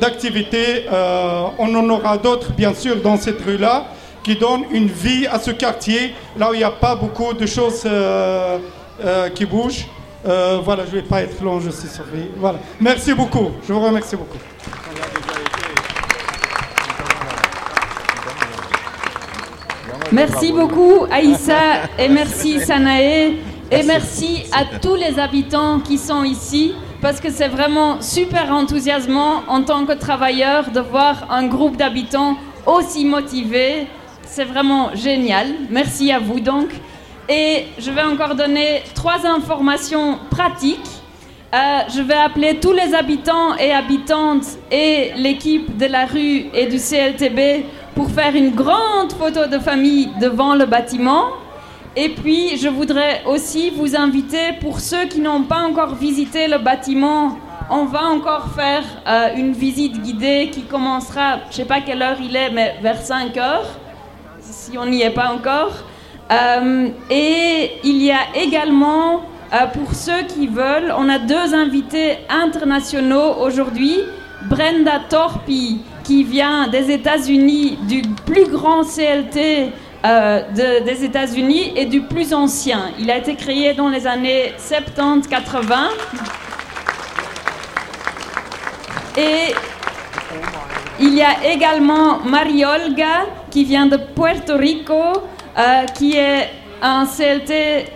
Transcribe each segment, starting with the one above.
d'activités. Euh, on en aura d'autres, bien sûr, dans cette rue-là, qui donnent une vie à ce quartier, là où il n'y a pas beaucoup de choses euh, euh, qui bougent. voilà, je ne vais pas être long, je suis sorti. Voilà. Merci beaucoup. Je vous remercie beaucoup. Merci beaucoup Aïssa et merci Sanae et merci à tous les habitants qui sont ici parce que c'est vraiment super enthousiasmant en tant que travailleur de voir un groupe d'habitants aussi motivé. C'est vraiment génial. Merci à vous donc. Et je vais encore donner trois informations pratiques. Euh, je vais appeler tous les habitants et habitantes et l'équipe de la rue et du CLTB pour faire une grande photo de famille devant le bâtiment. Et puis, je voudrais aussi vous inviter, pour ceux qui n'ont pas encore visité le bâtiment, on va encore faire euh, une visite guidée qui commencera, je ne sais pas quelle heure il est, mais vers 5 heures, si on n'y est pas encore. Euh, et il y a également, euh, pour ceux qui veulent, on a deux invités internationaux aujourd'hui. Brenda Torpi, qui vient des États-Unis, du plus grand CLT euh, des États-Unis et du plus ancien. Il a été créé dans les années 70-80. Et il y a également Mariolga qui vient de Puerto Rico, euh, qui est un CLT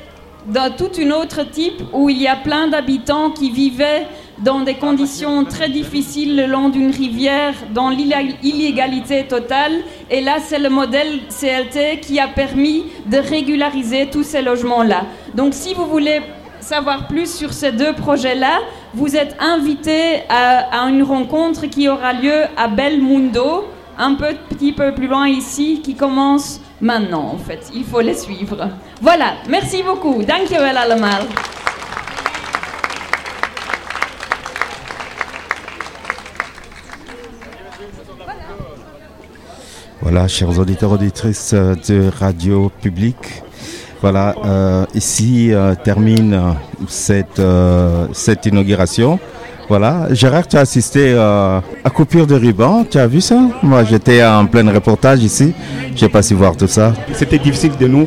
d'un tout un autre type où il y a plein d'habitants qui vivaient dans des conditions très difficiles le long d'une rivière, dans l'illégalité totale. Et là, c'est le modèle CLT qui a permis de régulariser tous ces logements-là. Donc, si vous voulez savoir plus sur ces deux projets-là, vous êtes invité à, une rencontre qui aura lieu à Belmundo, un petit peu plus loin ici, qui commence maintenant, en fait. Il faut les suivre. Voilà, merci beaucoup. Dankjewel allemaal. Voilà, chers auditeurs, auditrices de Radio Publique. Voilà, euh, ici euh, termine cette, euh, inauguration. Voilà, Gérard, tu as assisté à coupure de ruban, tu as vu ça? Moi, j'étais en plein reportage ici, je n'ai pas su voir tout ça. C'était difficile de nous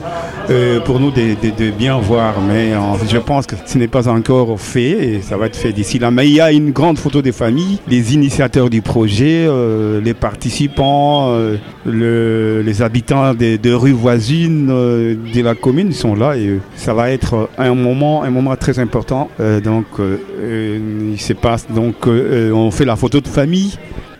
euh, pour nous de, bien voir, mais je pense que ce n'est pas encore fait et ça va être fait d'ici là. Mais il y a une grande photo des familles, les initiateurs du projet, euh, les participants, euh, les habitants de, de rues voisines de la commune sont là et ça va être un moment, un moment très important. donc, il se passe donc on fait la photo de famille.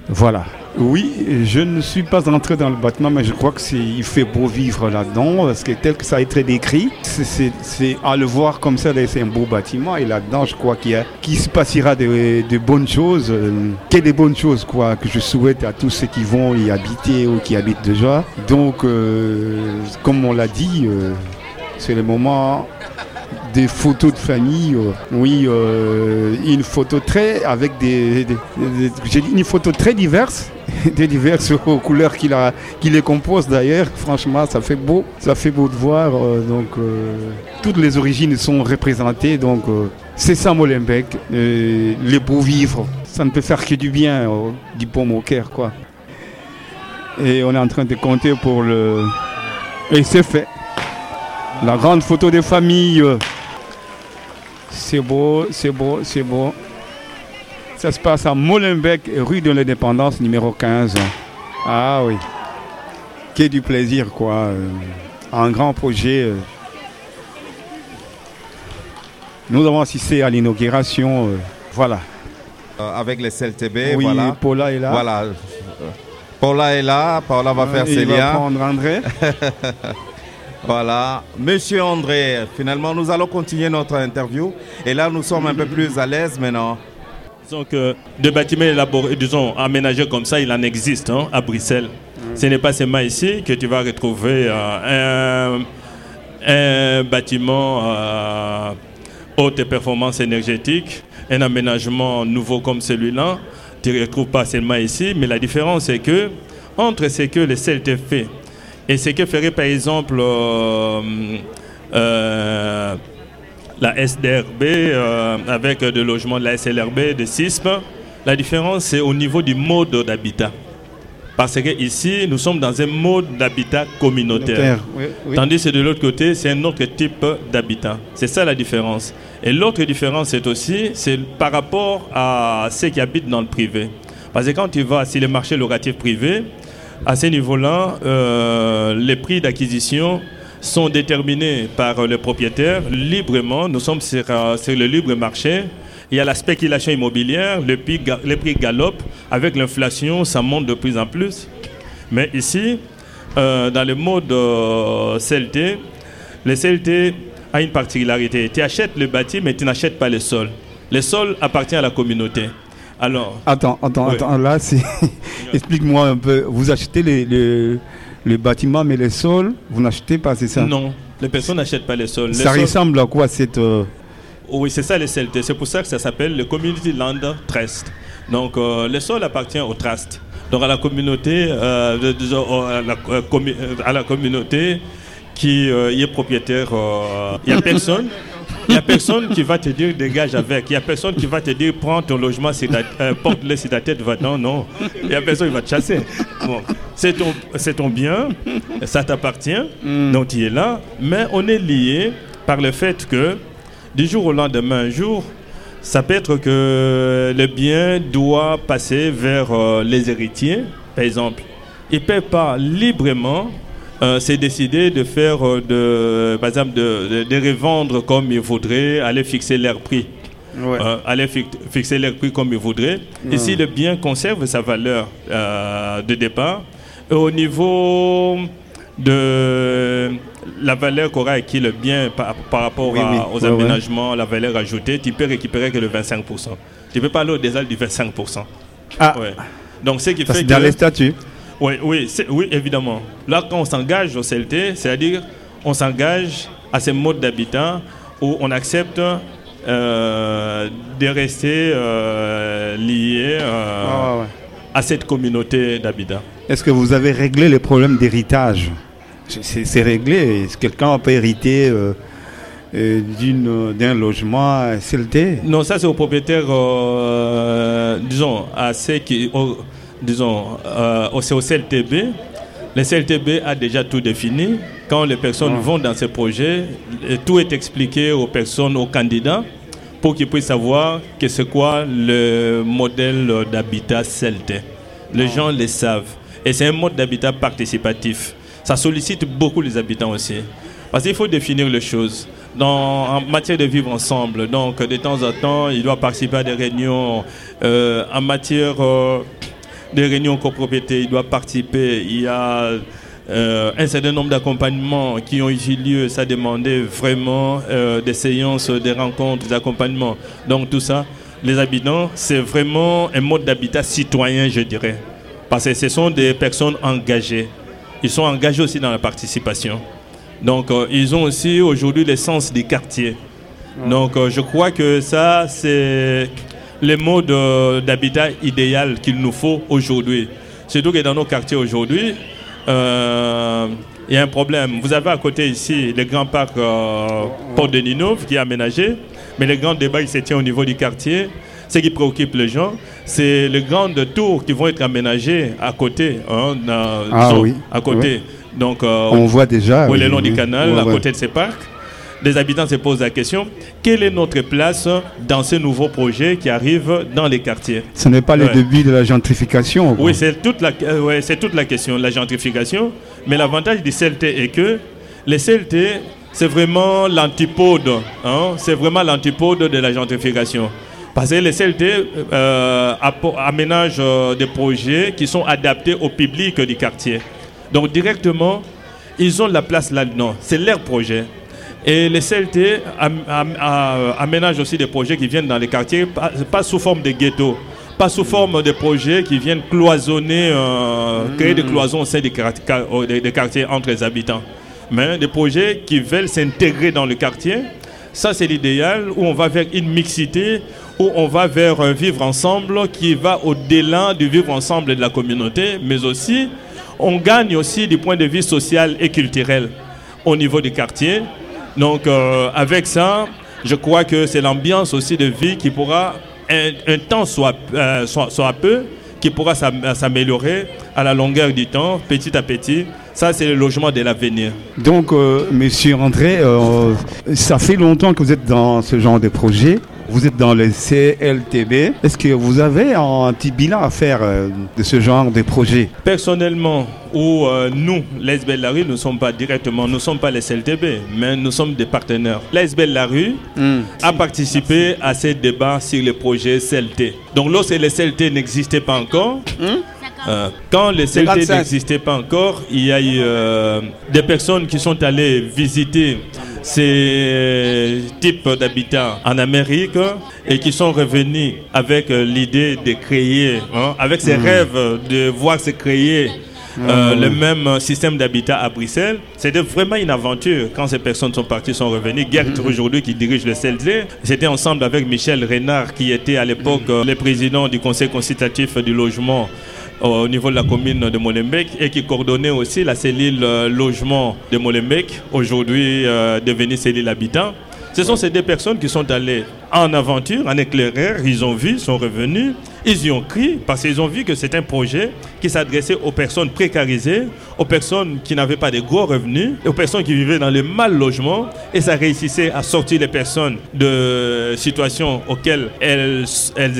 Voilà. Oui, je ne suis pas entré dans le bâtiment, mais je crois qu'il fait beau vivre là-dedans, parce que tel que ça a été décrit, c'est à le voir comme ça, c'est un beau bâtiment, et là-dedans, je crois qu'il se passera de, bonnes choses, euh, que des bonnes choses, quoi, que je souhaite à tous ceux qui vont y habiter ou qui habitent déjà. Donc, euh, comme on l'a dit, euh, c'est le moment des photos de famille. Euh, oui, euh, une photo très avec des, j'ai dit une photo très diverse, des diverses couleurs qui, la, qui les composent d'ailleurs. Franchement, ça fait beau, ça fait beau de voir. Euh, donc toutes les origines sont représentées. Donc c'est ça Molenbeek, les beaux vivres. Ça ne peut faire que du bien, du pomme au cœur, quoi. Et on est en train de compter pour le. Et c'est fait. La grande photo des familles. C'est beau, c'est beau, c'est beau. Ça se passe à Molenbeek, rue de l'Indépendance, numéro 15. Ah oui. Quel du plaisir, quoi. Euh, un grand projet. Euh. Nous avons assisté à l'inauguration. Euh, voilà. avec les CLTB, oui, voilà. Paula est là. Voilà. Paula est là. Paula va faire ses liens. va prendre André. Voilà, Monsieur André, finalement nous allons continuer notre interview et là nous sommes un peu plus à l'aise maintenant. Disons que des bâtiments élaborés, disons aménagés comme ça, il en existe hein, à Bruxelles. Ce n'est pas seulement ici que tu vas retrouver euh, un, bâtiment euh, haute performance énergétique, un aménagement nouveau comme celui-là. Tu ne retrouves pas seulement ici, mais la différence c'est que entre ce que le CLT fait et ce que ferait par exemple euh, euh, la SDRB euh, avec des logements de la SLRB, de CISP, La différence, c'est au niveau du mode d'habitat. Parce que ici, nous sommes dans un mode d'habitat communautaire. Tandis que de l'autre côté, c'est un autre type d'habitat. C'est ça la différence. Et l'autre différence, c'est aussi c'est par rapport à ceux qui habitent dans le privé. Parce que quand tu vas sur le marché locatif privé, à ce niveau-là, euh, les prix d'acquisition sont déterminés par le propriétaire librement. Nous sommes sur, euh, le libre marché. Il y a la spéculation immobilière, prix, les prix galopent. Avec l'inflation, ça monte de plus en plus. Mais ici, euh, dans le mode CLT, le CLT a une particularité. Tu achètes le bâti, mais tu n'achètes pas le sol. Le sol appartient à la communauté. Alors. Attends, attends, attends. Là, explique-moi un peu. Vous achetez les, les, bâtiments, mais les sols, vous n'achetez pas, c'est ça? Non, les personnes n'achètent pas les sols. ça ressemble à quoi cette. Euh, oui, c'est ça les CLT. C'est pour ça que ça s'appelle le Community Land Trust. Donc, euh, le sol appartient au trust. Donc, à la communauté, euh, à, la, euh, à, la, communauté qui est propriétaire. Il n'y a personne. Il n'y a personne qui va te dire dégage avec. Il n'y a personne qui va te dire prends ton logement, porte-le si ta tête va. Non, non. Il n'y a personne qui va te chasser. Bon. C'est ton, ton bien, ça t'appartient, mm. donc tu es là. Mais on est lié par le fait que du jour au lendemain, un jour, ça peut être que le bien doit passer vers euh, les héritiers, par exemple. Ils ne peuvent pas librement euh, se décider de faire, euh, de, par exemple, de, de, revendre comme ils voudraient, aller fixer leur prix. aller fixer leur prix comme ils voudraient. Ici, le bien conserve sa valeur de départ. au niveau de la valeur qu'aura acquis le bien par, rapport aux aménagements, la valeur ajoutée, tu peux récupérer que le 25%. Tu ne peux pas aller au-delà du 25%. Ah. Donc, ce qui fait dans les statuts. Oui, oui, oui, évidemment. Là, quand on s'engage au CLT, c'est-à-dire on s'engage à ces modes d'habitat où on accepte euh, de rester euh, lié euh, ah, à cette communauté d'habitat. Est-ce que vous avez réglé les problèmes d'héritage? C'est réglé. Quelqu'un peut hériter d'un logement CLT? Non, ça c'est au propriétaire, euh, disons, à ceux qui, disons, c'est au CLTB. Le CLTB a déjà tout défini. Quand les personnes ah. vont dans ces projets, tout est expliqué aux personnes, aux candidats, pour qu'ils puissent savoir que c'est quoi le modèle d'habitat CLT. Les ah. gens le savent. Et c'est un mode d'habitat participatif ça sollicite beaucoup les habitants aussi. Parce qu'il faut définir les choses. Dans, en matière de vivre ensemble, donc de temps en temps, il doit participer à des réunions. Euh, en matière euh, de réunions copropriété, il doit participer. Il y a euh, un certain nombre d'accompagnements qui ont eu lieu. Ça demandait vraiment des séances, des rencontres, des accompagnements. Donc tout ça, les habitants, c'est vraiment un mode d'habitat citoyen, je dirais. Parce que ce sont des personnes engagées ils sont engagés aussi dans la participation. Donc, euh, ils ont aussi aujourd'hui l'essence des quartiers. Donc, euh, je crois que ça, c'est le mode d'habitat idéal qu'il nous faut aujourd'hui. Surtout que dans nos quartiers aujourd'hui, euh, il y a un problème. Vous avez à côté ici le grand parc Port de Ninove qui est aménagé, mais le grand débat il se tient au niveau du quartier. Ce qui préoccupe les gens, c'est les grandes tours qui vont être aménagées à côté. Hein, ah oui. À côté. Donc, euh, on voit déjà. Oui, le long du canal, à côté de ces parcs. Les habitants se posent la question quelle est notre place dans ces nouveaux projets qui arrivent dans les quartiers? Ce n'est pas le début de la gentrification. Oui, c'est toute, la, euh, c'est toute la question, la gentrification. Mais l'avantage du CLT est que les CLT, c'est vraiment l'antipode. Hein, c'est vraiment l'antipode de la gentrification. Parce que les CLT euh, aménagent euh, des projets qui sont adaptés au public du quartier. Donc directement, ils ont la place là-dedans. C'est leur projet. Et les CLT aménagent aussi des projets qui viennent dans les quartiers, pas, sous forme de ghetto, pas sous forme de projets qui viennent cloisonner, euh, créer des cloisons au sein des quartiers entre les habitants, mais des projets qui veulent s'intégrer dans le quartier. Ça, c'est l'idéal où on va vers une mixité, où on va vers un vivre ensemble qui va au-delà du vivre ensemble de la communauté, mais aussi on gagne aussi du point de vue social et culturel au niveau du quartier. Donc euh, avec ça, je crois que c'est l'ambiance aussi de vie qui pourra un, temps soit, soit, soit peu qui pourra s'améliorer à la longueur du temps, petit à petit. Ça, c'est le logement de l'avenir. Donc, Monsieur André, ça fait longtemps que vous êtes dans ce genre de projet. Vous êtes dans le CLTB. Est-ce que vous avez un petit bilan à faire euh, de ce genre de projet? Personnellement, ou euh, nous, l'ASBL La Rue, nous ne sommes pas directement, nous ne sommes pas les CLTB, mais nous sommes des partenaires. L'ASBL La Rue hmm. a participé à ces débats sur les projets CLT. Donc lorsque les CLT n'existaient pas encore, hmm? euh, quand les CLT n'existaient pas encore, il y a eu des personnes qui sont allées visiter ces types d'habitats en Amérique et qui sont revenus avec euh, l'idée de créer, hein, avec ces mmh. rêves de voir se créer euh, mmh. le même système d'habitat à Bruxelles. C'était vraiment une aventure quand ces personnes sont parties, sont revenues. Gert mmh. aujourd'hui qui dirige le CLD, j'étais ensemble avec Michel Renard qui était à l'époque euh, le président du conseil consultatif du logement au niveau de la commune de Molenbeek et qui coordonnait aussi la cellule euh, logement de Molenbeek, aujourd'hui euh, devenue cellule habitant. Ce sont ces deux personnes qui sont allées en aventure, en éclaireur, ils ont vu, sont revenus, ils y ont crié parce qu'ils ont vu que c'est un projet qui s'adressait aux personnes précarisées, aux personnes qui n'avaient pas de gros revenus, aux personnes qui vivaient dans le mal logement. Et ça réussissait à sortir les personnes de situations auxquelles elles,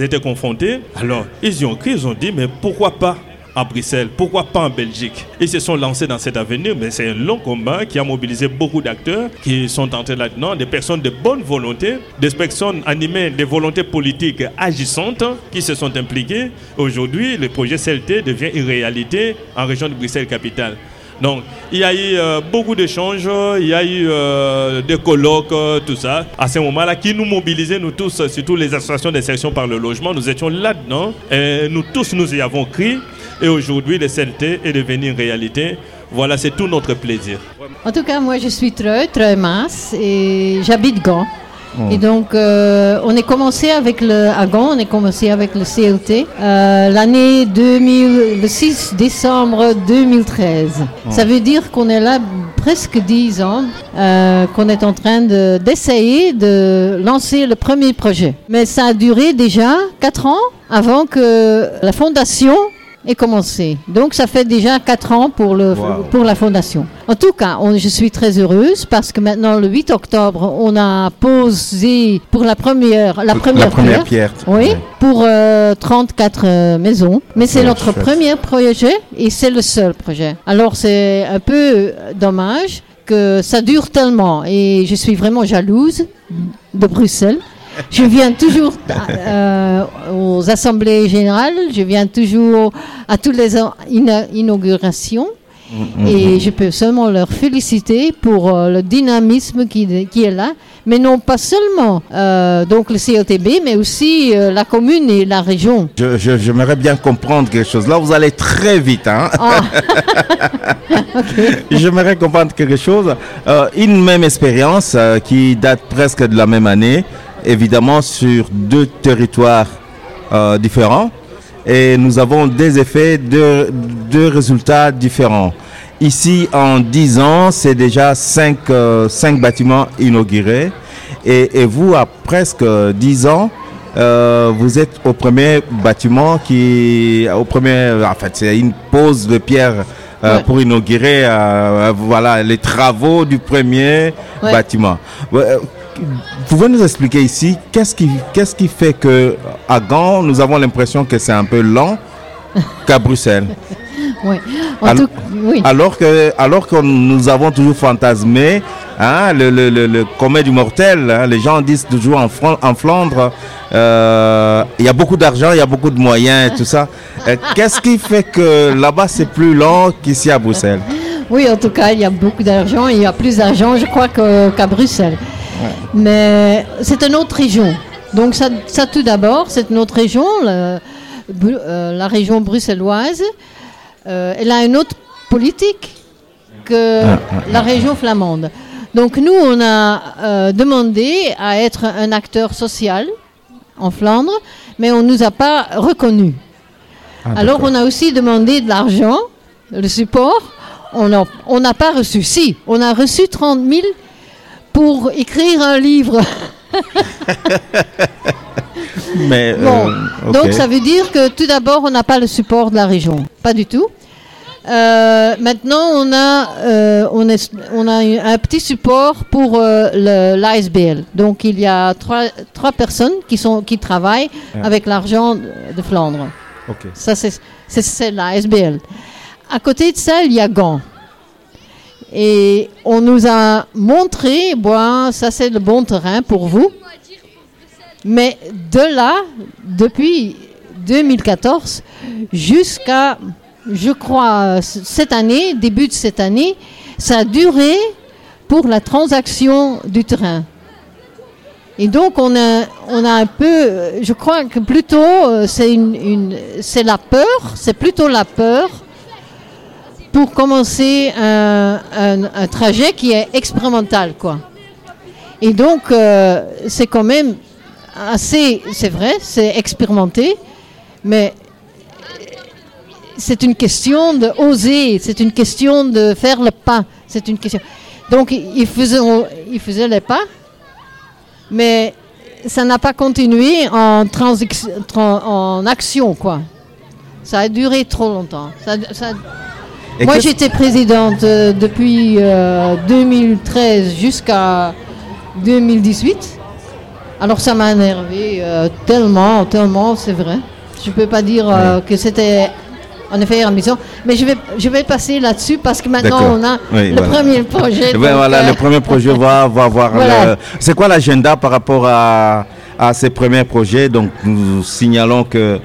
étaient confrontées. Alors, ils y ont crié, ils ont dit, mais pourquoi pas? À Bruxelles, pourquoi pas en Belgique? Ils se sont lancés dans cet avenir, mais c'est un long combat qui a mobilisé beaucoup d'acteurs qui sont entrés là-dedans, des personnes de bonne volonté, des personnes animées de volontés politiques agissantes qui se sont impliquées. Aujourd'hui, le projet CLT devient une réalité en région de Bruxelles-Capitale. Donc, il y a eu euh, beaucoup d'échanges, il y a eu euh, des colloques, euh, tout ça. À ce moment-là, qui nous mobilisait, nous tous, surtout les associations d'insertion par le logement, nous étions là-dedans. Et nous tous, nous y avons crié. Et aujourd'hui, le CLT est devenu une réalité. Voilà, c'est tout notre plaisir. En tout cas, moi, je suis très, très mince et j'habite Gand. Oh. Et donc, euh, on est commencé avec le, à Gand, on est commencé avec le CLT euh, l'année 2000, le 6 décembre 2013. Oh. Ça veut dire qu'on est là presque 10 ans, euh, qu'on est en train d'essayer de, de lancer le premier projet. Mais ça a duré déjà 4 ans avant que la fondation est commencé. Donc ça fait déjà 4 ans pour, le, pour la fondation. En tout cas, je suis très heureuse parce que maintenant, le 8 octobre, on a posé pour la première, la première, pierre, oui, pour 34 euh, euh, maisons. Mais c'est notre premier projet et c'est le seul projet. Alors c'est un peu dommage que ça dure tellement et je suis vraiment jalouse de Bruxelles je viens toujours euh, aux assemblées générales, je viens toujours à toutes les inaugurations. Mm-hmm. Et je peux seulement leur féliciter pour euh, le dynamisme qui, qui, est là, mais non pas seulement euh, donc le CLTB, mais aussi la commune et la région. J'aimerais je, bien comprendre quelque chose. Là, vous allez très vite. Hein? Ah. J'aimerais comprendre quelque chose. une même expérience qui date presque de la même année évidemment sur deux territoires euh, différents et nous avons des effets de deux résultats différents. Ici, en 10 ans, c'est déjà 5, euh, bâtiments inaugurés. Et, vous, à presque 10 ans, euh, vous êtes au premier bâtiment qui, au premier, en fait, c'est une pose de pierre pour inaugurer, voilà, les travaux du premier bâtiment pouvez nous expliquer ici qu'est-ce qui, qu'est-ce qui fait que à Gand, nous avons l'impression que c'est un peu lent qu'à Bruxelles? Oui. Alors, que, alors que nous avons toujours fantasmé hein, le, le, le, mortel. Hein, les gens disent toujours en, en Flandre, euh, il y a beaucoup d'argent, il y a beaucoup de moyens et tout ça. Euh, qu'est-ce qui fait que là-bas c'est plus lent qu'ici à Bruxelles? Oui, en tout cas, il y a beaucoup d'argent. Il y a plus d'argent, je crois, qu'à Bruxelles. Mais c'est une autre région. Donc ça, tout d'abord, c'est une autre région, la, euh, région bruxelloise. Euh, elle a une autre politique que ah, ah, la ah, région flamande. Donc nous, on a euh, demandé à être un acteur social en Flandre, mais on ne nous a pas reconnus. Alors on a aussi demandé de l'argent, le support. On n'a pas reçu. Si, on a reçu 30 000 pour écrire un livre. Mais, Bon, euh, donc ça veut dire que tout d'abord, on n'a pas le support de la région. Pas du tout. Euh, maintenant, on a, euh, on, est, on a un petit support pour l'ASBL. Donc, il y a trois, trois personnes qui, sont, qui travaillent Ah. avec l'argent de Flandre. Ok. Ça, c'est l'ASBL. À côté de ça, il y a Gand. Et on nous a montré, bon, ça c'est le bon terrain pour vous. Mais de là, depuis 2014 jusqu'à, je crois, cette année, début de cette année, ça a duré pour la transaction du terrain. Et donc on a, on a un peu, je crois que plutôt euh, c'est une- c'est la peur, c'est plutôt la peur pour commencer un, trajet qui est expérimental, quoi. Et donc euh, c'est quand même assez, c'est vrai, c'est expérimenté, mais c'est une question de oser, c'est une question de faire le pas, c'est une question. Donc ils faisaient, ils faisaient les pas, mais ça n'a pas continué en, en action, quoi. Ça a duré trop longtemps. Et Moi, j'étais présidente euh, depuis euh, 2013 jusqu'à 2018. Alors, ça m'a énervé euh, tellement, tellement, c'est vrai. Je ne peux pas dire euh, que c'était en effet une mission. Mais je vais, je vais passer là-dessus parce que maintenant, on a Oui, le voilà. premier projet. Ouais, donc, voilà, euh, le premier projet va, va avoir. Voilà. le- C'est quoi l'agenda par rapport à, à ces premiers projets? Donc, nous signalons que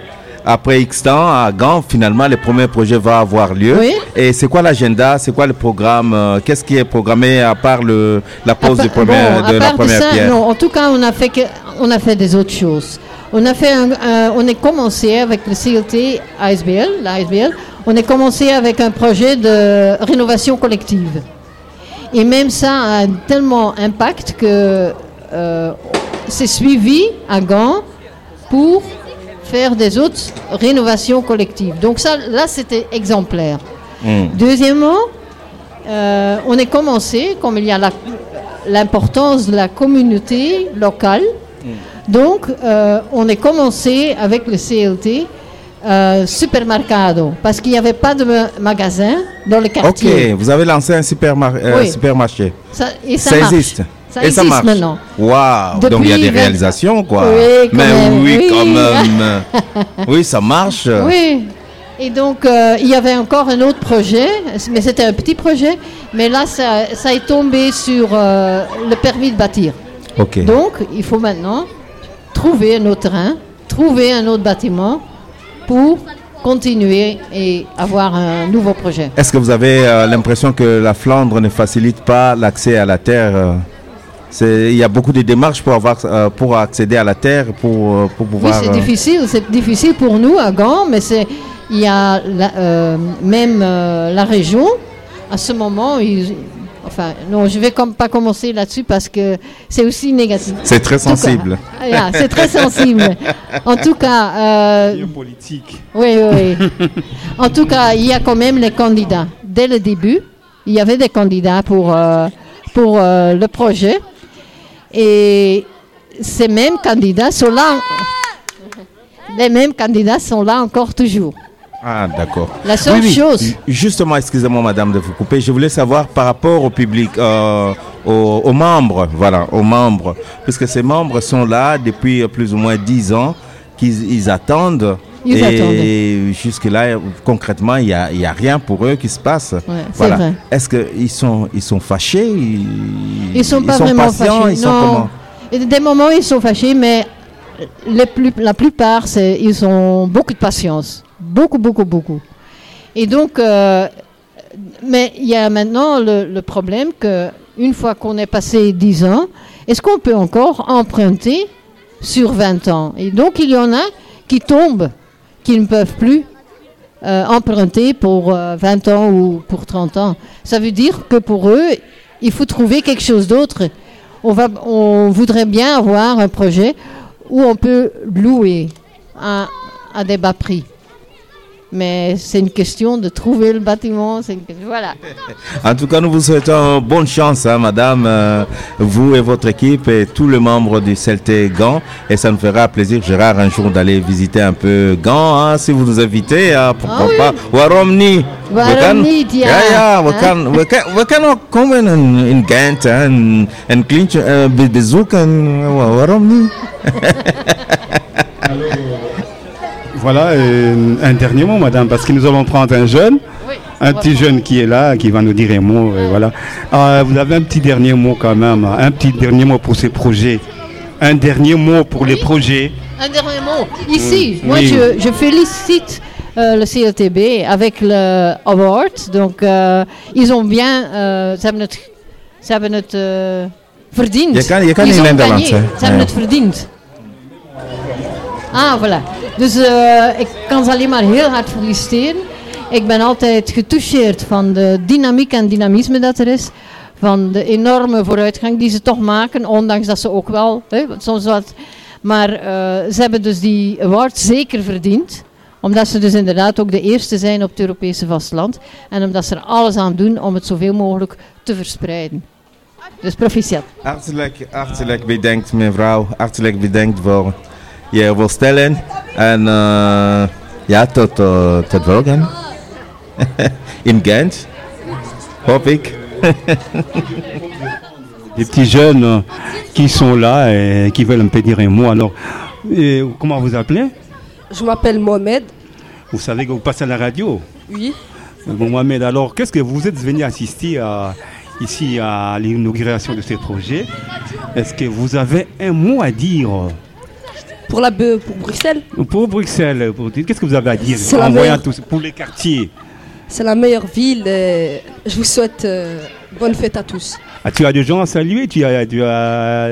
après X temps, à Gand, finalement, le premier projet va avoir lieu. Oui. Et c'est quoi l'agenda? C'est quoi le programme? Euh, Qu'est-ce qui est programmé à part le, la pose À du part- premier- bon, de la première ça, pierre? non, en tout cas, on a fait, que, on a fait des autres choses. On a fait, un- on est commencé avec le CLT ASBL, la ASBL, on est commencé avec un projet de rénovation collective. Et même ça a tellement impact que euh, c'est suivi à Gand pour faire des autres rénovations collectives. Donc ça, là, c'était exemplaire. Hmm. Deuxièmement, euh, on est commencé, comme il y a l'importance de la communauté locale, donc euh, on est commencé avec le CLT euh, supermercado, parce qu'il n'y avait pas de ma- magasin dans le Ok, quartier. vous avez lancé un supermar- euh, Oui. supermarché. Ça, et ça, Ça, marche. existe. Ça Et ça existe marche. maintenant. Waouh Donc il y a des réalisations, quoi. Oui, quand Mais même, oui, oui. quand même. oui, ça marche. Oui. Et donc, euh, il y avait encore un autre projet, mais c'était un petit projet, mais là, ça, ça est tombé sur euh, le permis de bâtir. Donc, il faut maintenant trouver un autre terrain, trouver un autre bâtiment pour continuer et avoir un nouveau projet. Est-ce que vous avez euh, l'impression que la Flandre ne facilite pas l'accès à la terre Il y a beaucoup de démarches pour, avoir, euh, pour accéder à la terre, pour, euh, pour Oui, pouvoir... c'est euh, difficile, c'est difficile pour nous à Gand, mais c'est il y a la- euh, même euh, la région. À ce moment, ils- enfin, non, je vais comme pas commencer là-dessus parce que c'est aussi négatif. C'est très En tout cas, sensible. voilà, c'est très sensible. En tout cas, euh, politique. Oui, oui. oui. en tout cas, il y a quand même les candidats. Dès le début, il y avait des candidats pour, euh, pour euh, le projet. Et ces mêmes candidats sont là. Les mêmes candidats sont là encore toujours. Ah, d'accord. La seule Oui, oui. chose- Justement, excusez-moi, madame, de vous couper. Je voulais savoir par rapport au public, euh, aux, aux membres, voilà, aux membres. Puisque ces membres sont là depuis plus ou moins 10 ans, qu'ils ils attendent. Ils et jusque-là, concrètement, il n'y a, y a rien pour eux qui se passe. voilà. Est-ce qu'ils sont, ils sont fâchés? Ils Ils sont pas vraiment patients? fâchés. Ils non. des moments, ils sont fâchés, mais les plus, la plupart, c'est, ils ont beaucoup de patience. Beaucoup, beaucoup, beaucoup. Et donc, euh, mais il y a maintenant le, le problème que une fois qu'on est passé 10 ans, est-ce qu'on peut encore emprunter sur 20 ans Et donc, il y en a qui tombent, qui ne peuvent plus euh, emprunter pour euh, 20 ans ou pour 30 ans. Ça veut dire que pour eux, il faut trouver quelque chose d'autre. On, voudrait bien avoir un projet où on peut louer à des bas prix. Mais c'est une question de trouver le bâtiment. Voilà. En tout cas, nous vous souhaitons bonne chance, hein, madame, euh, vous et votre équipe et tous les membres du CLT Gand. Et ça nous fera plaisir, Gérard, un jour d'aller visiter un peu Gand, hein, si vous nous invitez, hein, pourquoi Ah pas. Waromni. Waromni, ja. ja. Ja, we kan, we kan, we komen in, uh. Waarom niet? Voilà, un dernier mot, madame, parce que nous allons prendre un jeune, Oui. un petit jeune qui est là, qui va nous dire un mot. et voilà. Euh, vous avez un petit dernier mot quand même, un petit dernier mot pour ces projets. Un dernier mot pour les projets. Un dernier mot. Ici, Mm, moi, oui. je, je félicite euh, le CLTB avec le award. Donc, euh, ils ont bien... euh, ze hebben het, ze hebben het verdiend. Je kan- je kan Ils in. Ze hebben het verdiend. Ah, voilà. Dus eh, ik kan ze alleen maar heel hard feliciteren. Ik ben altijd getoucheerd van de dynamiek en dynamisme dat er is. Van de enorme vooruitgang die ze toch maken, ondanks dat ze ook wel hè, soms wat. Maar eh, ze hebben dus die award zeker verdiend. Omdat ze dus inderdaad ook de eerste zijn op het Europese vasteland. En omdat ze er alles aan doen om het zoveel mogelijk te verspreiden. Dus proficiat. Hartelijk, hartelijk bedankt mevrouw. Hartelijk bedankt voor je voorstellen. En uh, ja, tot, tot morgen. In Gent, hoop ik. Des petits jeunes euh, qui sont là et qui veulent un peu dire un mot. Alors, euh, comment vous appelez? Je m'appelle Mohamed. Vous savez que vous passez à la radio? Oui. Bon, Mohamed, alors qu'est-ce que vous êtes venu assister à, ici à l'inauguration de ce projet? Est-ce que vous avez un mot à dire? Pour, la, pour Bruxelles, pour Bruxelles pour- Qu'est-ce que vous avez à dire? En voyant tout pour les quartiers c'est la meilleure ville. et je vous souhaite euh, bonne fête à tous. Ah, Tu as des gens à saluer tu, as, tu, as-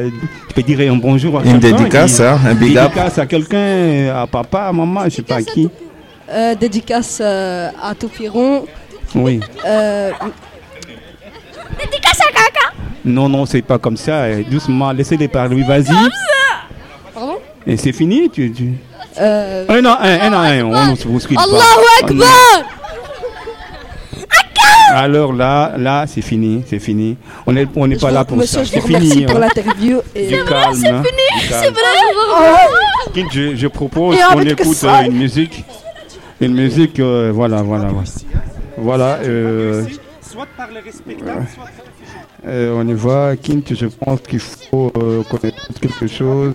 tu peux dire un bonjour à Une quelqu'un dédicace, qui- hein, un big up. dédicace à quelqu'un, à papa, à maman, je sais pas à qui. Euh, dédicace euh, à Topiron. Oui. Euh, Non, non, c'est pas comme ça. Doucement, laissez-les parler. Vas-y. Et c'est fini tu, tu... Euh, Un à un, un à un. On ne se bouscule pas. Allahu Akbar Alors là, là, c'est fini, c'est fini. On n'est on n'est Je pas vous- là pour Monsieur, ça. C'est fini. pour hein. l'interview. et- Du calme. hein, du calme. King, Je, je propose qu'on écoute euh, une musique. Une musique, euh, voilà, voilà. Voilà, voilà euh, Soit par les respectables, soit euh, on y va. King, je pense qu'il faut euh, qu'on écoute quelque chose.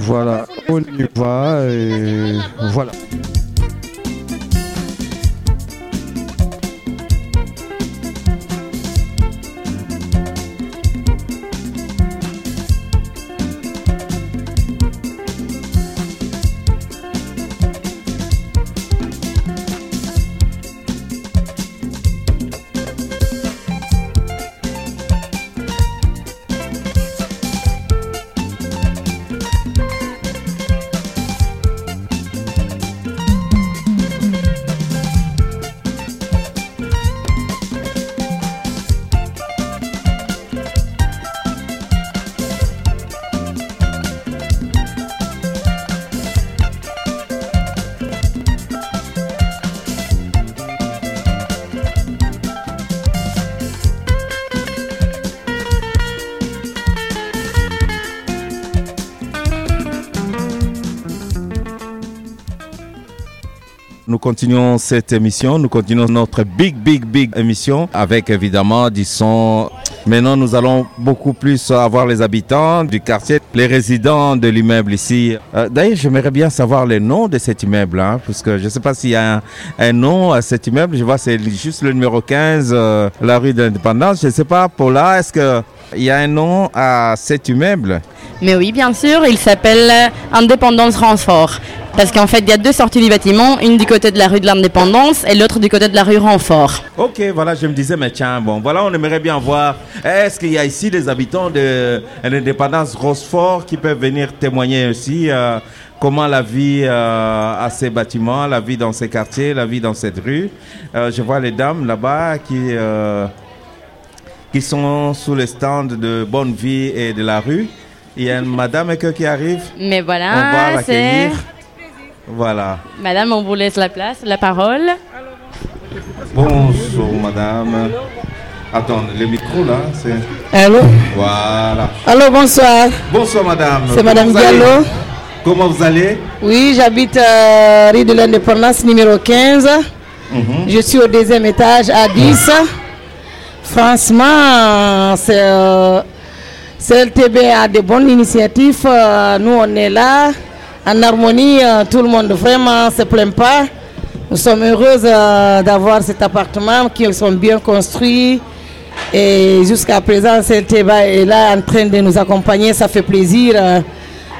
Voilà, on y va. et voilà. Nous continuons cette émission, nous continuons notre big, big, big émission avec évidemment du son. Maintenant, nous allons beaucoup plus avoir les habitants du quartier, les résidents de l'immeuble ici. Euh, D'ailleurs, j'aimerais bien savoir le nom de cet immeuble, hein, parce que je ne sais pas s'il y a un, nom à cet immeuble. Je vois c'est juste le numéro 15, euh, la rue de l'Indépendance. Je ne sais pas, Paula, est-ce qu'il y a un nom à cet immeuble? Mais oui, bien sûr, il s'appelle Indépendance Renfort. Parce qu'en fait, il y a deux sorties du bâtiment, une du côté de la rue de l'Indépendance et l'autre du côté de la rue Renfort. Ok, voilà, je me disais, mais tiens, bon, voilà, on aimerait bien voir. Est-ce qu'il y a ici des habitants de l'indépendance Rochefort qui peuvent venir témoigner aussi euh, comment la vie euh, à ces bâtiments, la vie dans ces quartiers, la vie dans cette rue? Euh, je vois les dames là-bas qui, qui sont sous le stand de Bonne Vie et de la rue. Il y a une madame qui arrive. Mais On va voilà, c'est... l'accueillir. Voilà. Madame, on vous laisse la place, la parole. Bonjour, madame. Attends, le micro là, c'est. Allô? Voilà. Allô, bonsoir. Bonsoir, madame. C'est Comment Madame vous allez? Diallo. Comment vous allez? Oui, j'habite à rue de l'Indépendance numéro 15. Mhm. Je suis au deuxième étage à 10. Franchement, c'est, euh, CLTB a de bonnes initiatives. Euh, nous, on est là en harmonie. euh, tout le monde vraiment se plaint pas. Nous sommes heureuses euh, d'avoir cet appartement qui sont bien construits. Et jusqu'à présent, CLTB est là en train de nous accompagner. Ça fait plaisir.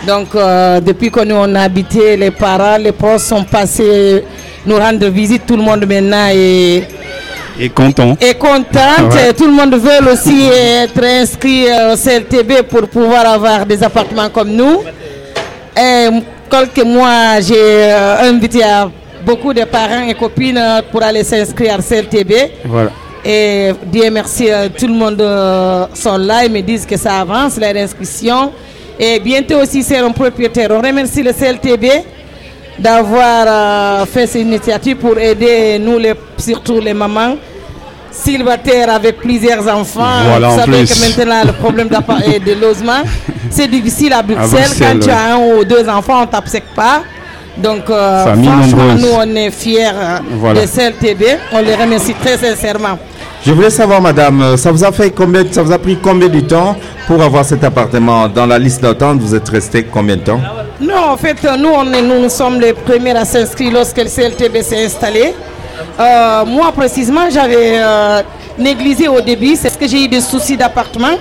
donc, euh, depuis que nous on a habité, les parents, les proches sont passés nous rendre visite. Tout le monde maintenant est, Et content. Ouais. Tout le monde veut aussi être inscrit au CLTB pour pouvoir avoir des appartements comme nous. Et quelques mois, j'ai euh, invité à beaucoup de parents et copines euh, pour aller s'inscrire au CLTB. Voilà. Et Dieu merci, euh, tout le monde sont là. Ils me disent que ça avance, leur inscription. Et bientôt aussi, c'est un propriétaire. On remercie le CLTB d'avoir fait cette initiative pour aider nous, les, surtout les mamans célibataires avec plusieurs enfants. Voilà, Vous en savez plus. que maintenant, le problème de logement, c'est difficile à Bruxelles. Bruxelles, Quand tu as un ou deux enfants, on ne t'absecte pas. Donc, euh, Famille franchement, nombreuse. nous, on est fiers euh, Voilà. de CLTB. On les remercie très sincèrement. Je voulais savoir, madame, euh, ça vous a fait combien, ça vous a pris combien de temps pour avoir cet appartement Dans la liste d'attente, vous êtes resté combien de temps? Non, en fait, nous, on est- nous, nous sommes les premiers à s'inscrire lorsque le CLTB s'est installé. Euh, moi, précisément, j'avais euh, négligé au début, c'est ce que j'ai eu des soucis d'appartement,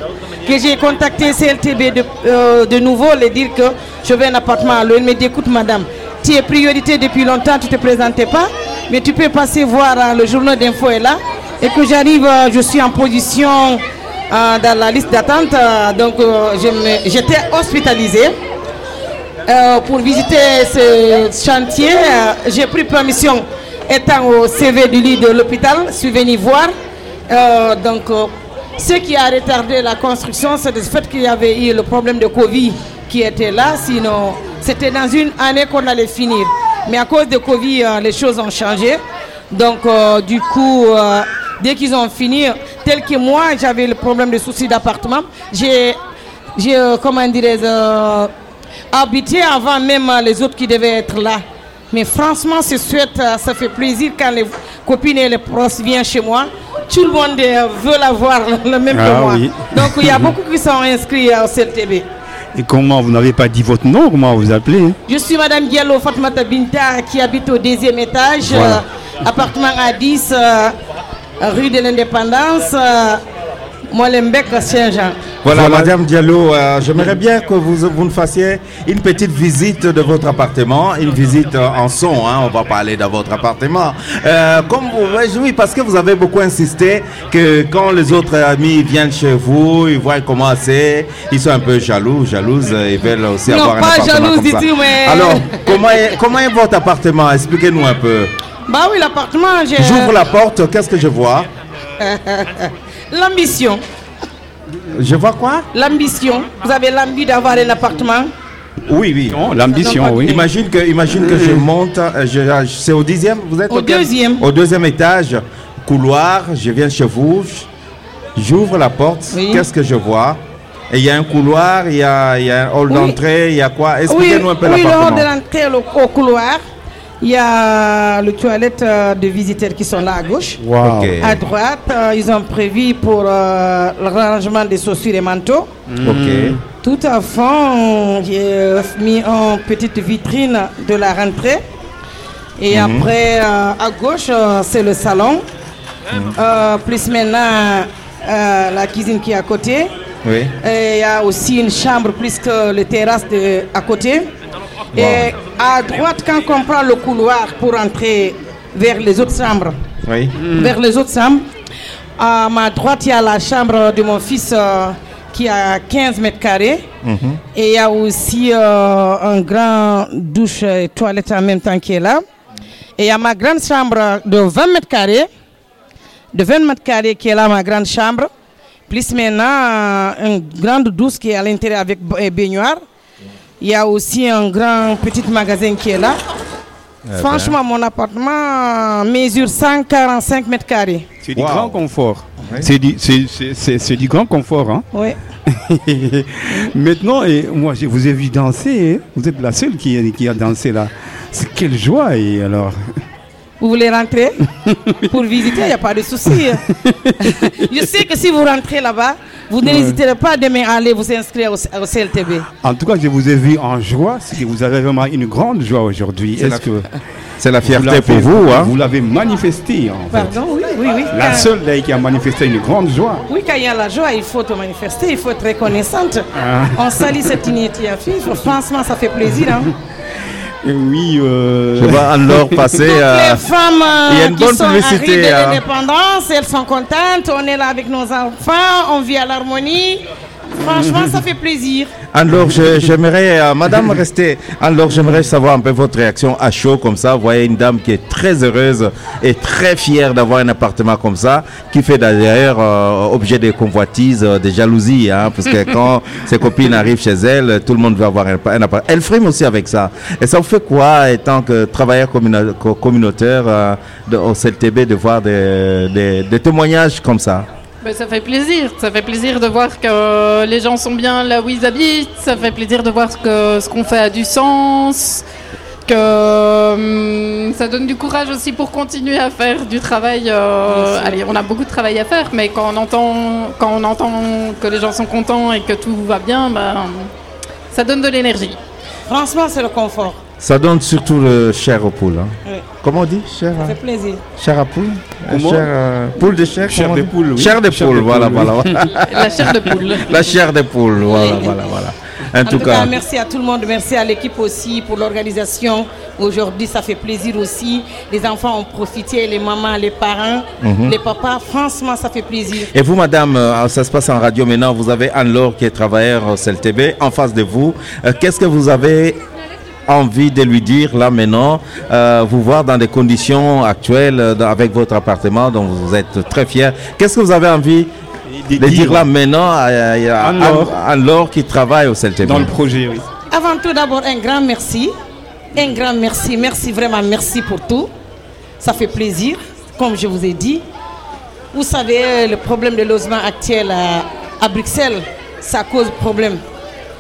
que j'ai contacté CLTB de, euh, de nouveau, leur dire que je veux un appartement à. Il me dit, écoute, madame, tu es priorité depuis longtemps, tu ne te présentais pas, mais tu peux passer voir euh, le journal d'info est là, et que j'arrive, je suis en position dans la liste d'attente, donc j'étais hospitalisée. Pour visiter ce chantier. J'ai pris permission étant au CV du lit de l'hôpital, suis venu voir. Euh, donc, euh, ce qui a retardé la construction, c'est le fait qu'il y avait eu le problème de Covid qui était là. Sinon, c'était dans une année qu'on allait finir. Mais à cause de Covid, euh, les choses ont changé. Donc, du coup, dès qu'ils ont fini, tel que moi, j'avais le problème de soucis d'appartement, j'ai, comment dirais-je, habité avant même les autres qui devaient être là. Mais franchement, c'est chouette, euh, ça fait plaisir quand les copines et les proches viennent chez moi. Tout le monde euh, veut l'avoir le même que Ah moi. oui. Donc il y a beaucoup qui sont inscrits euh, au CLTB. Et comment vous n'avez pas dit votre nom Comment vous appelez? Je suis Madame Diallo Fatmata Binta qui habite au deuxième étage, Voilà. euh, appartement à 10, euh, rue de l'Indépendance, euh, Molenbeek, Saint-Jean. Voilà, Madame Diallo, euh, j'aimerais bien que vous, vous nous fassiez une petite visite de votre appartement, une visite euh, en son, hein, on va parler de votre appartement. Euh, comme vous, oui, parce que vous avez beaucoup insisté que quand les autres amis viennent chez vous, ils voient comment c'est, ils sont un peu jaloux, jalouses, euh, ils veulent aussi Non, avoir un pas appartement jalouse comme du ça. tout, mais- Alors, comment est, comment est votre appartement? Expliquez-nous un peu. Bah oui, l'appartement, j'ai... J'ouvre la porte, qu'est-ce que je vois? L'ambition. Je vois quoi? L'ambition. Vous avez l'envie d'avoir un appartement? Oui, oui. L'ambition, oui. Imagine que, imagine que je monte, euh, je- c'est au dixième, vous êtes Au deuxième. Au deuxième étage, couloir, je viens chez vous, j'ouvre la porte, Oui. qu'est-ce que je vois? Et il y a un couloir, il y a, il y a un hall Oui. d'entrée, il y a quoi? Oui, Expliquez-nous un peu oui le hall l'appartement. de l'entrée le- au couloir. Il y a le toilette euh, de visiteurs qui sont là à gauche. Wow. À droite, euh, ils ont prévu pour euh, le rangement des chaussures et manteaux. Ok. Tout à fond, j'ai mis en petite vitrine de la rentrée. Et Mhm. après, euh, à gauche, euh, c'est le salon. Euh, plus maintenant, euh, la cuisine qui est à côté. Oui. Et il y a aussi une chambre plus que le terrasse de, à côté. Et à droite, quand on prend le couloir pour entrer vers les autres chambres, Oui. vers les autres chambres, à ma droite, il y a la chambre de mon fils euh, qui a 15 mètres carrés. Mhm. Et il y a aussi euh, un grand douche et toilette en même temps qui est là. Et il y a ma grande chambre de 20 mètres carrés. De 20 mètres carrés qui est là, ma grande chambre. Plus maintenant, euh, une grande douche qui est à l'intérieur avec et baignoire. Il y a aussi un grand petit magasin qui est là. ben. Franchement, mon appartement mesure 145 mètres carrés. C'est du Wow. grand confort. Ouais. C'est du, grand confort. Hein. Oui. Maintenant, et moi, je vous ai vu danser. hein. Vous êtes la seule qui, qui a dansé là. C'est quelle joie. Et alors, Vous voulez rentrer pour visiter, il n'y a pas de souci. Je sais que si vous rentrez là-bas, vous n'hésiterez pas demain à aller vous inscrire au, au CLTB. en tout cas, je vous ai vu en joie. C'est que vous avez vraiment une grande joie aujourd'hui. C'est Est-ce la- que C'est la fierté pour vous. Hein. Vous l'avez manifesté en fait. Pardon, oui, oui, oui. La seule là, qui a manifesté une grande joie. Oui, quand il y a la joie, il faut te manifester, il faut être reconnaissante. Ah. On salue cette initiative. Franchement, ça fait plaisir. hein. Et oui. euh, Je vois Anne-Laure passer. Euh, les femmes euh, il y a une qui bonne sont publicité, arrivées de hein. l'indépendance, elles sont contentes. On est là avec nos enfants, on vit à l'harmonie. Franchement, ça fait plaisir. Je- j'aimerais, euh, Madame, rester. Anne-Laure, j'aimerais savoir un peu votre réaction à chaud comme ça. Vous voyez une dame qui est très heureuse et très fière d'avoir un appartement comme ça, qui fait d'ailleurs euh, objet des convoitises, euh, des jalousies, hein, parce que quand ses copines arrivent chez elle, tout le monde veut avoir un, un appartement. Elle frime aussi avec ça. Et ça vous fait quoi, étant que travailleur communa- co- communautaire de- au CLTB, de voir des, des- des témoignages comme ça? Ben, ça fait plaisir. Ça fait plaisir de voir que les gens sont bien là où ils habitent. Ça fait plaisir de voir que ce qu'on fait a du sens. Que hum, ça donne du courage aussi pour continuer à faire du travail. euh, allez, on a beaucoup de travail à faire, mais quand on entend, quand on entend que les gens sont contents et que tout va bien, ben, ça donne de l'énergie. Franchement, c'est le confort. Ça donne surtout le chair aux poules. hein. Oui. Comment on dit? Chair Ça à- fait plaisir. Chair à poule? Comment chair, euh, Poule de chair Chair de poule, oui. Chair de poule, voilà, voilà. La chair de poule. La chair de poule, voilà, voilà, voilà. En, En tout, tout cas, cas, merci à tout le monde, merci à l'équipe aussi pour l'organisation. Aujourd'hui, ça fait plaisir aussi. Les enfants ont profité, les mamans, les parents, Mhm. les papas. Franchement, ça fait plaisir. et vous, madame, euh, ça se passe en radio maintenant. Vous avez Anne-Laure qui est travailleur au CLTB en face de vous. Euh, Qu'est-ce que vous avez envie de lui dire là maintenant? Euh, Vous voir dans des conditions actuelles euh, avec votre appartement dont vous êtes très fier. Qu'est-ce que vous avez envie de dire là maintenant à, à- à Anne-Laure. Anne- Anne-Laure qui travaille au CLTB Dans le projet, oui. Avant tout, d'abord, un grand merci. Un grand merci. Merci, vraiment, merci pour tout. Ça fait plaisir, comme je vous ai dit. Vous savez, le problème de logement actuel à, à Bruxelles, ça cause problème.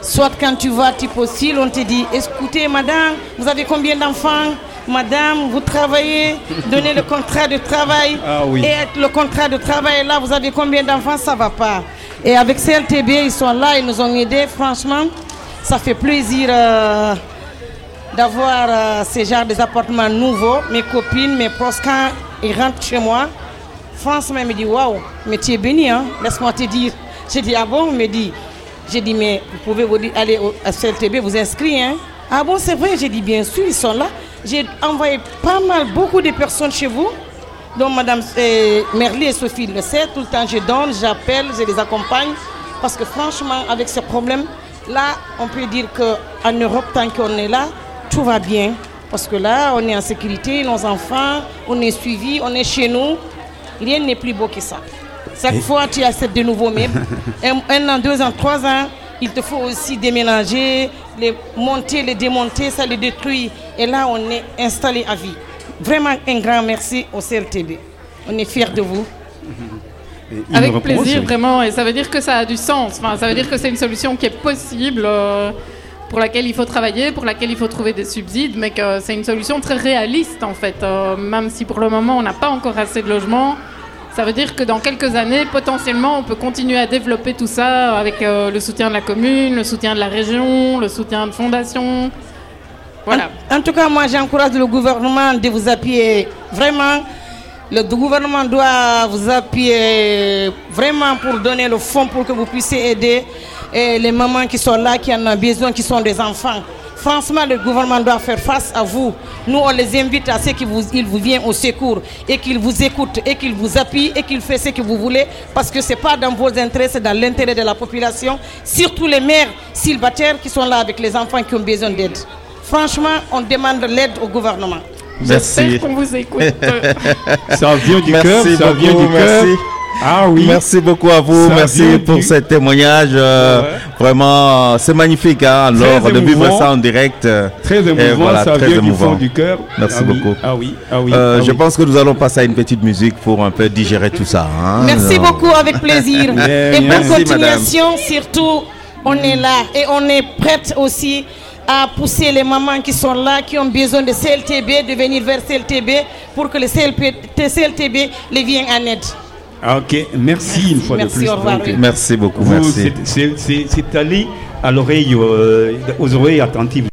Soit quand tu vas, tu postules, on te dit, écoutez, madame, vous avez combien d'enfants? Madame, vous travaillez, donnez le contrat de travail. Ah oui. Et le contrat de travail, là, vous avez combien d'enfants? Ça va pas. Et avec CLTB, ils sont là, ils nous ont aidés, franchement. Ça fait plaisir euh, d'avoir euh, ces genres d'appartements nouveaux. Mes copines, mes proches, quand ils rentrent chez moi, franchement, ils me disent Waouh, mais tu es béni, hein laisse-moi te dire. J'ai dit Ah bon? Il me dit J'ai dit Mais vous pouvez vous dire- aller au, à CLTB vous inscrire, hein Ah bon, c'est vrai J'ai dit Bien sûr, ils sont là. J'ai envoyé pas mal, beaucoup de personnes chez vous. Donc, Madame euh, Merly et Sophie le savent, tout le temps je donne, j'appelle, je les accompagne. Parce que franchement, avec ce problème, là, on peut dire qu'en Europe, tant qu'on est là, tout va bien. Parce que là, on est en sécurité, nos enfants, on est suivis, on est chez nous. Rien n'est plus beau que ça. Chaque fois, tu acceptes de nouveaux meubles. un, un an, deux ans, trois ans, il te faut aussi déménager, les monter, les démonter, ça les détruit. Et là, on est installé à vie. Vraiment un grand merci au CRTB. On est fiers de vous. Avec plaisir, vraiment. Et ça veut dire que ça a du sens. Enfin, ça veut dire que c'est une solution qui est possible, euh, pour laquelle il faut travailler, pour laquelle il faut trouver des subsides, mais que c'est une solution très réaliste, en fait. Euh, même si pour le moment, on n'a pas encore assez de logements, ça veut dire que dans quelques années, potentiellement, on peut continuer à développer tout ça avec euh, le soutien de la commune, le soutien de la région, le soutien de fondations. Voilà. En, tout cas, moi, j'encourage le gouvernement de vous appuyer. Vraiment, le gouvernement doit vous appuyer vraiment pour donner le fonds pour que vous puissiez aider les mamans qui sont là, qui en ont besoin, qui sont des enfants. Franchement, le gouvernement doit faire face à vous. Nous, on les invite à ce qu'il vous, il vous vient au secours et qu'il vous écoute et qu'il vous appuie et qu'il fait ce que vous voulez parce que ce n'est pas dans vos intérêts, c'est dans l'intérêt de la population, surtout les mères célibataires qui sont là avec les enfants qui ont besoin d'aide. Franchement, on demande l'aide au gouvernement. Merci. J'espère qu'on vous écoute. Ça vient du Merci cœur, ça vient du cœur. Merci. Ah oui. Merci beaucoup à vous. Ça Merci pour du- ce témoignage. euh, Vraiment, c'est magnifique, hein, alors, Très de vivre ça en direct. Très et émouvant, voilà, ça très vient du émouvant. fond du cœur. Merci Ah oui, beaucoup. Ah oui, ah oui. Euh, ah je oui. pense que nous allons passer à une petite musique pour un peu digérer tout ça. hein. Merci beaucoup, avec plaisir. Et bonne continuation, surtout, on est là et on est prête aussi à pousser les mamans qui sont là, qui ont besoin de CLTB, de venir vers CLTB pour que le CLP, CLTB les vienne en aide. Ah, ok, merci une fois Merci, de plus. au revoir, Donc, oui. Merci beaucoup, vous, merci. c'est- c'est- C'est c'est allé à l'oreille, euh, aux oreilles attentives.